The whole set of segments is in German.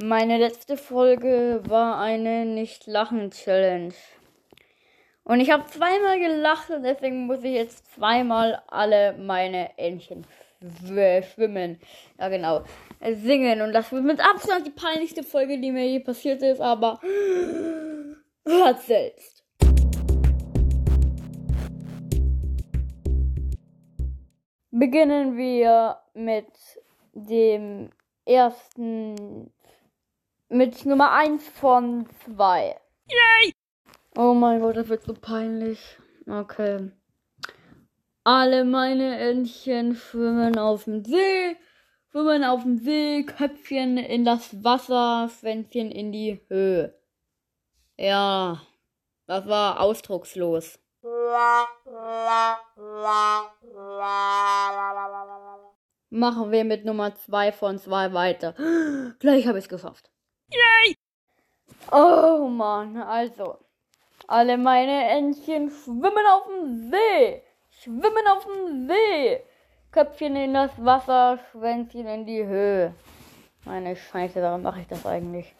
Meine letzte Folge war eine Nicht-Lachen-Challenge. Und ich habe zweimal gelacht und deswegen muss ich jetzt zweimal alle meine Entchen schwimmen. Ja, genau. Singen. Und das wird mit Abstand die peinlichste Folge, die mir je passiert ist, aber hört selbst. Beginnen wir mit dem ersten, mit Nummer 1 von 2. Yay! Oh mein Gott, das wird so peinlich. Okay. Alle meine Entchen schwimmen auf dem See, schwimmen auf dem See, Köpfchen in das Wasser, Schwänzchen in die Höhe. Ja, das war ausdruckslos. Machen wir mit Nummer 2 von 2 weiter. Gleich habe ich es geschafft. Yay! Oh Mann, also. Alle meine Entchen schwimmen auf dem See. Schwimmen auf dem See. Köpfchen in das Wasser, Schwänzchen in die Höhe. Meine Scheiße, warum mache ich das eigentlich?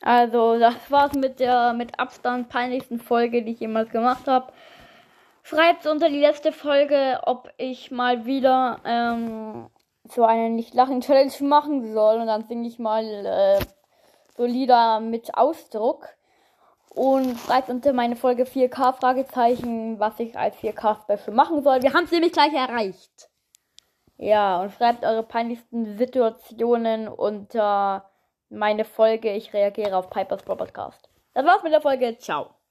Also, das war's mit der mit Abstand peinlichsten Folge, die ich jemals gemacht habe. Schreibt unter die letzte Folge, ob ich mal wieder ähm, so eine Nicht-Lachen-Challenge machen soll. Und dann singe ich mal äh, so Lieder mit Ausdruck. Und schreibt unter meine Folge 4K Fragezeichen, was ich als 4K Special machen soll. Wir haben es nämlich gleich erreicht. Ja, und schreibt eure peinlichsten Situationen unter meine Folge. Ich reagiere auf Pipers Podcast. Das war's mit der Folge. Ciao.